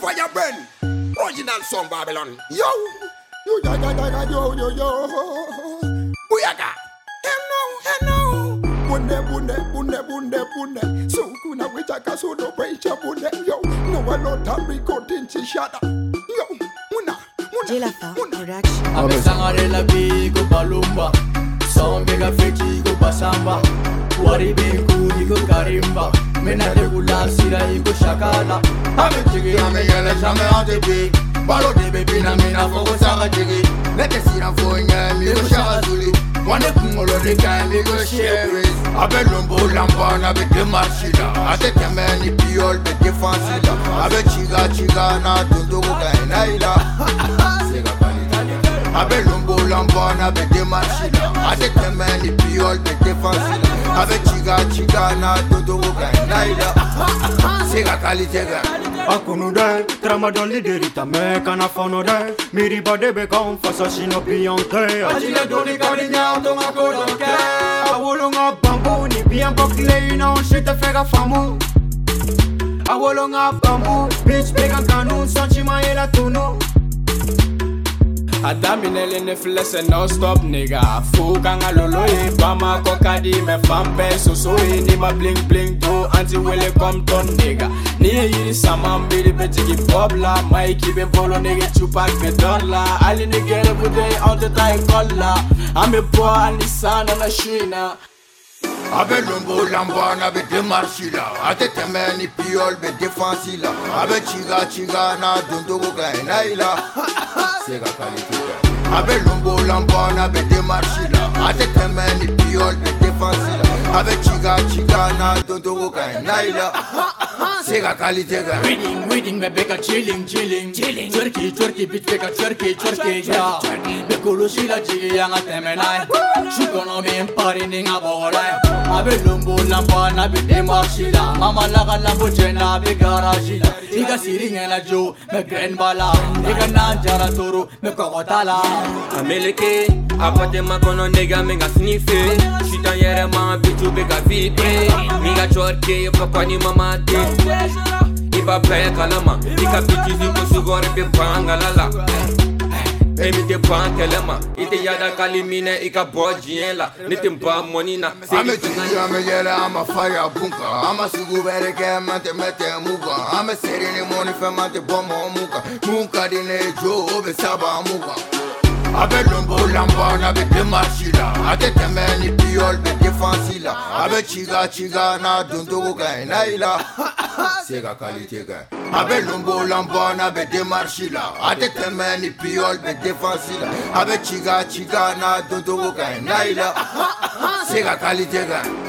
fire burn. Original song Babylon. Yo, yo, yo, yo, yo, yo, yo, yo. Booyaga. Hello, hello. Bunde, bunde, bunde, bunde, bunde. So kuna wicha so do preacher bunde. Yo, no a lot of recording chishada. Yo, muna, muna, Jilafa, muna. Amesanga de la bigo palumba. Son mega freaky go pasamba. Wari bingu go karimba. Menate kula sira go shakala. Amete Miguel est jamais endetté. de bébé, na mina, faut que ça chéri. Avec avec des piol, de défense. Avec chiga, chiga, na, tonto, gaina, ila. Avec avec machine Avec tes mains les pioles de défense Avec Chiga Chigana Dodo Naida C'est la qualité akunude tramadoli deritame kana fonode miribade be kon fasasino biyonte ajile doni kani nyatoma kodonke awolonga bambu ni biyanpokileino shite fega famu awolonga bambu bitch began kanu sanchima yela tunu A daminɛlen ne filɛ sɛ non stop nigga Fuu kan ka lolo ye Bamakɔ ka di mɛ fan bɛɛ soso ye N'i ma bling bling don an ti wele comme ton nigga N'i ye yiri sama n biri bɛ jigin pop la Maiki bɛ bolo nege Tupac bɛ dɔn la Hali ni gɛrɛ bu tɛ anw tɛ taa ekɔli la An bɛ bɔ hali ni san nana su in na abelombo lambwana bedemarshila atetɛmɛ ni piyɔl be defansi la a be cigaciga n'a dontogo ka ɛ nayi la se ka kalite kɛ a be lombo lambwana be demarshi la a tetɛmɛ ni piyɔl be defansi la a be cigaciga n'a dontogo ka ɛ nayi la se ka kalite kan Winning, winning, me beka chilling, chilling Chilling Twerky, twerky, bitch beka twerky, twerky, yeah Be kulushi la jigi yanga temenai Shukono mi impari ni nga abelombola mbana bedemarshila mamalakalabojena begarajila ikasiringela jo megrenbala ikananjara toro mekokotala ameleke apate makono ndega mengasinife shita yere mabitu begavipre ningachorke pakwani mamate ibabaya kalama ikabitizimosugore bebangalala Emi tɛ ban kɛlɛ ma i tɛ yadakali minɛ i ka bɔ diɲɛ la ne tɛ ban mɔni na. an bɛ jigin an bɛ yɛlɛ an ma fariya kun kan an ma sugu bɛrɛ kɛ man tɛ mɛ kan an bɛ seri ni mɔnifɛn man tɛ bɔ mɔgɔ kan mun ka di ne jo o bɛ saba mun kan. Avec le Bolambane, avec le Machila Avec les mains, les pioles, les défensila Avec Chiga, Chiga, na Dunduru gagne, Naila C'est la qualité gagne Avec le Bolambane, avec des Machila Avec les mains, les pioles, les défensila Avec Chiga, Chiga, na Dunduru gagne, Naila C'est la qualité gagne